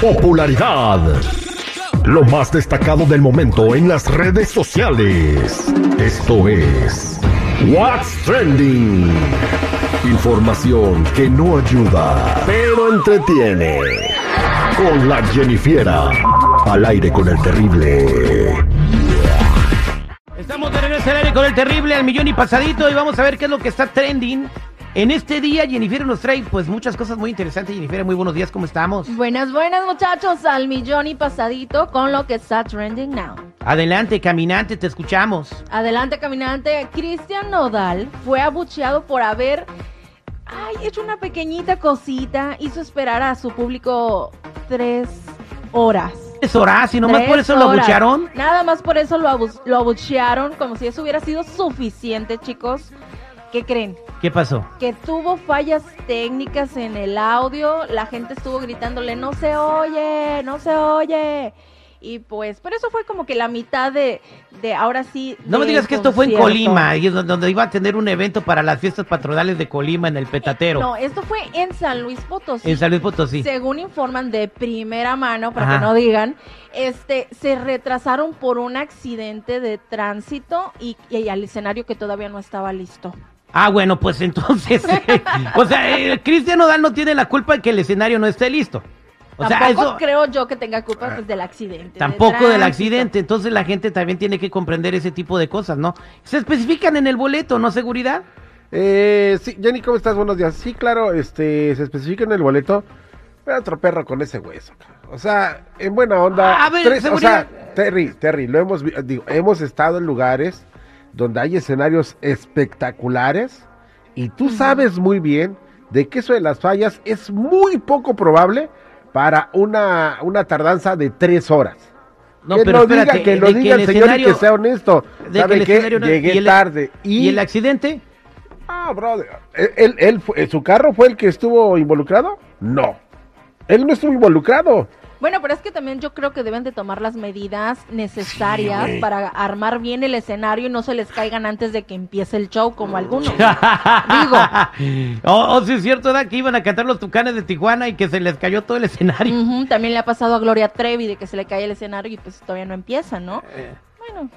Popularidad. Lo más destacado del momento en las redes sociales. Esto es What's Trending. Información que no ayuda, pero entretiene. Con la Jennifiera. Al aire con el terrible. Estamos de regreso al aire con el terrible al millón y pasadito y vamos a ver qué es lo que está trending. En este día Jennifer nos trae pues muchas cosas muy interesantes. Jennifer, muy buenos días, ¿cómo estamos? Buenas, buenas muchachos, al millón y pasadito con lo que está trending now. Adelante, caminante, te escuchamos. Adelante, caminante. Cristian Nodal fue abucheado por haber ay, hecho una pequeñita cosita. Hizo esperar a su público tres horas. ¿Es horas y nomás Tres por eso lo abuchearon? Nada más por eso lo, abu- lo abuchearon, como si eso hubiera sido suficiente, chicos. ¿Qué creen? ¿Qué pasó? que tuvo fallas técnicas en el audio, la gente estuvo gritándole, no se oye, no se oye. Y pues, pero eso fue como que la mitad de, de ahora sí. No me digas que esto fue en. Colima, donde- donde iba a tener un evento para las fiestas patronales de Colima en el Petatero. No, esto fue en San Luis Potosí. En San Luis Potosí. Según informan de primera mano, para Ajá. que no digan, este, se retrasaron por un accidente de tránsito y, y al escenario que todavía no estaba listo. Ah, bueno, pues entonces, o sea, eh, Cristian Nodal no tiene la culpa de que el escenario no esté listo. O sea, Tampoco eso creo yo que tenga culpa pues, del accidente. de tampoco del accidente, entonces la gente también tiene que comprender ese tipo de cosas, ¿no? Se especifican en el boleto, ¿no? Seguridad. Eh, sí, Jenny, ¿cómo estás? Buenos días. Sí, claro, este, se especifica en el boleto. Pero otro perro con ese hueso. O sea, en buena onda. A ver, o seguridad. sea, Terry, Terry, lo hemos, digo, hemos estado en lugares donde hay escenarios espectaculares y tú sabes muy bien de que eso de las fallas es muy poco probable para una, una tardanza de tres horas. No, que pero lo espérate, diga, que lo que diga el el señor y que sea honesto. de que ¿Sabe no- Llegué y el- tarde. ¿Y el accidente? Ah, brother. ¿Él, él- él fue- ¿Su carro fue el que estuvo involucrado? No. Él no estuvo involucrado. Bueno, pero es que también yo creo que deben de tomar las medidas necesarias para armar bien el escenario y no se les caigan antes de que empiece el show como algunos. Digo. Oh, oh, sí es cierto, ¿verdad? Que iban a cantar los tucanes de Tijuana y que se les cayó todo el escenario. También le ha pasado a Gloria Trevi de que se le cae el escenario y pues todavía no empieza, ¿no? Bueno,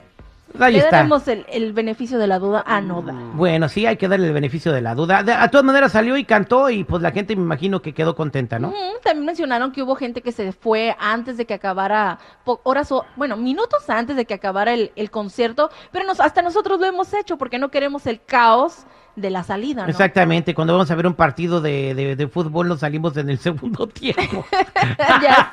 Ahí le está. daremos el, el beneficio de la duda a Noda. Bueno, sí, hay que darle el beneficio de la duda. De, a todas maneras salió y cantó y pues la gente me imagino que quedó contenta, ¿no? Ujú, También mencionaron que hubo gente que se fue antes de que acabara, horas o, bueno, minutos antes de que acabara el, el concierto, pero nos, hasta nosotros lo hemos hecho porque no queremos el caos de la salida, ¿no? Exactamente, cuando vamos a ver un partido de, de- de fútbol nos salimos en el segundo tiempo. ya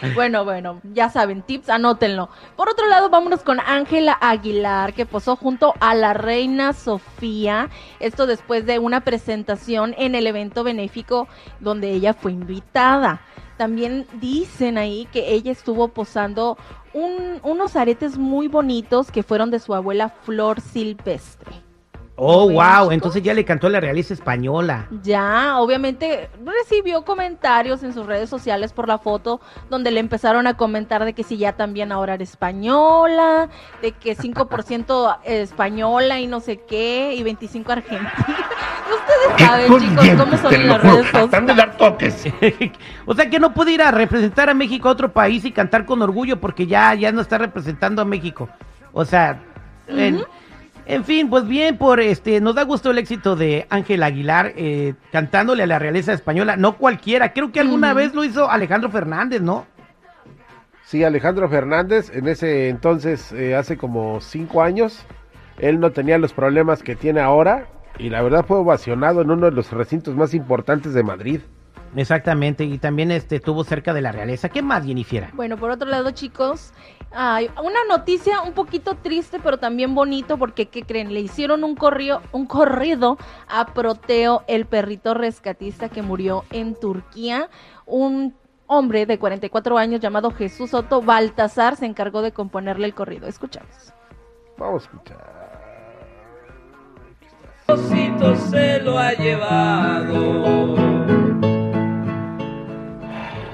sé. Bueno, bueno, ya saben, tips, anótenlo. Por otro lado, vámonos con Ángela Aguilar, que posó junto a la reina Sofía. Esto después de una presentación en el evento benéfico donde ella fue invitada. También dicen ahí que ella estuvo posando un- unos aretes muy bonitos que fueron de su abuela Flor Silvestre. Oh, ¿Ven, wow, entonces ya le cantó la realeza española. Ya, obviamente recibió comentarios en sus redes sociales por la foto donde le empezaron a comentar de que si ya también ahora era española, de que 5% española y no sé qué, y 25 argentina. Ustedes saben, chicos, cómo son en las redes sociales. dar toques. o sea que no puede ir a representar a México a otro país y cantar con orgullo porque ya, ya no está representando a México. O sea, en, en fin, pues bien, por este, nos da gusto el éxito de Ángel Aguilar eh, cantándole a la realeza española, no cualquiera, creo que alguna vez lo hizo Alejandro Fernández, ¿no? Sí, Alejandro Fernández, en ese entonces, eh, hace como cinco años, él no tenía los problemas que tiene ahora y la verdad fue ovacionado en uno de los recintos más importantes de Madrid. Exactamente, y también este, estuvo cerca de la realeza. ¿Qué más, Jennifer? Bueno, por otro lado, chicos, hay una noticia un poquito triste, pero también bonito, porque ¿qué creen? Le hicieron un corrido, un corrido a Proteo, el perrito rescatista que murió en Turquía. Un hombre de 44 años llamado Jesús Soto Baltasar se encargó de componerle el corrido. Escuchamos. Vamos a escuchar. Diosito se lo ha llevado.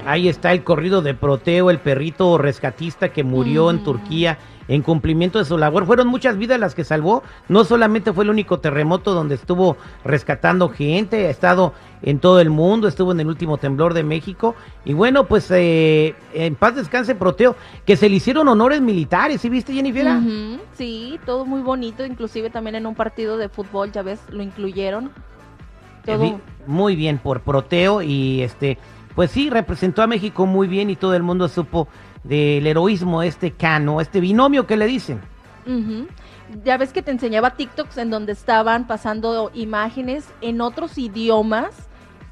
Ahí está el corrido de Proteo, el perrito rescatista que murió en Mm. Turquía en cumplimiento de su labor. Fueron muchas vidas las que salvó. No solamente fue el único terremoto donde estuvo rescatando gente, ha estado en todo el mundo, estuvo en el último temblor de México. Y bueno, pues eh, en paz descanse Proteo, que se le hicieron honores militares, ¿sí viste Jennifer? Sí, todo muy bonito, inclusive también en un partido de fútbol, ya ves, lo incluyeron. Todo. Muy bien por Proteo y este, pues sí, representó a México muy bien y todo el mundo supo del heroísmo de este cano, este binomio que le dicen. Ya ves que te enseñaba TikToks en donde estaban pasando imágenes en otros idiomas,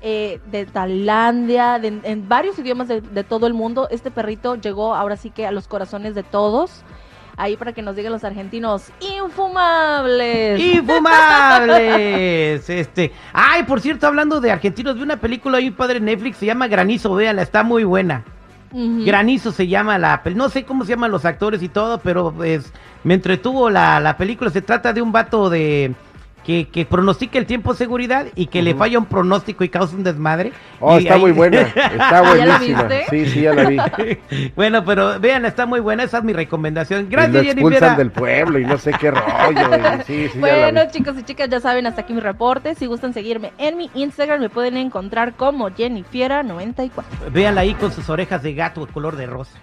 eh, de Tailandia, de- en varios idiomas de todo el mundo. Este perrito llegó ahora sí que a los corazones de todos. Ahí para que nos digan los argentinos, infumables. ¡Infumables! Este. Ay, por cierto, hablando de argentinos, vi una película ahí padre Netflix, se llama Granizo, véanla, está muy buena. Granizo se llama la no sé cómo se llaman los actores y todo, pero pues me entretuvo la, la película. Se trata de un vato de que, que pronostica el tiempo de seguridad y que le falla un pronóstico y causa un desmadre. Oh, Y está ahí- muy buena. Está ¿Ya la buenísima. viste? Sí, sí, ya la vi. bueno, pero vean, está muy buena, esa es mi recomendación. y Gracias, lo Jennifer. expulsan del pueblo y no sé qué rollo. y sí, sí, Bueno, chicos y chicas, ya saben, hasta aquí mi reporte. Si gustan seguirme en mi Instagram, me pueden encontrar como Jennifiera94. Véanla ahí con sus orejas de gato color de rosa.